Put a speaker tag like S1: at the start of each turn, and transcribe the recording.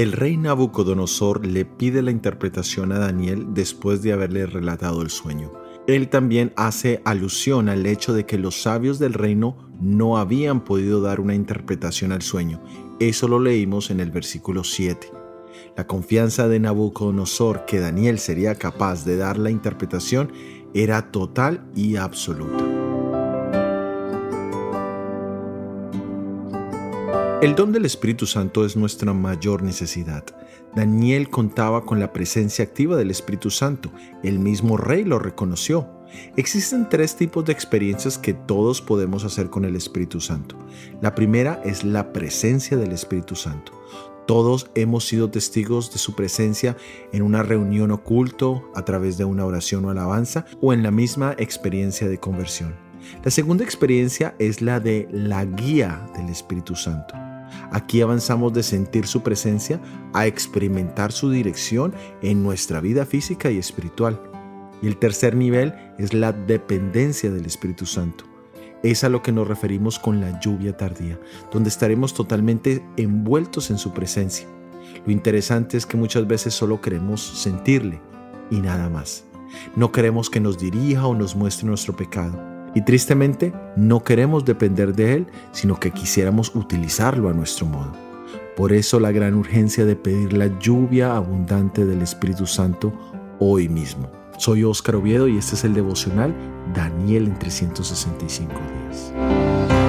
S1: El rey Nabucodonosor le pide la interpretación a Daniel después de haberle relatado el sueño. Él también hace alusión al hecho de que los sabios del reino no habían podido dar una interpretación al sueño. Eso lo leímos en el versículo 7. La confianza de Nabucodonosor que Daniel sería capaz de dar la interpretación era total y absoluta. El don del Espíritu Santo es nuestra mayor necesidad. Daniel contaba con la presencia activa del Espíritu Santo. El mismo rey lo reconoció. Existen tres tipos de experiencias que todos podemos hacer con el Espíritu Santo. La primera es la presencia del Espíritu Santo. Todos hemos sido testigos de su presencia en una reunión oculto, a través de una oración o alabanza, o en la misma experiencia de conversión. La segunda experiencia es la de la guía del Espíritu Santo. Aquí avanzamos de sentir su presencia a experimentar su dirección en nuestra vida física y espiritual. Y el tercer nivel es la dependencia del Espíritu Santo. Es a lo que nos referimos con la lluvia tardía, donde estaremos totalmente envueltos en su presencia. Lo interesante es que muchas veces solo queremos sentirle y nada más. No queremos que nos dirija o nos muestre nuestro pecado. Y tristemente no queremos depender de Él, sino que quisiéramos utilizarlo a nuestro modo. Por eso la gran urgencia de pedir la lluvia abundante del Espíritu Santo hoy mismo. Soy Óscar Oviedo y este es el devocional Daniel en 365 días.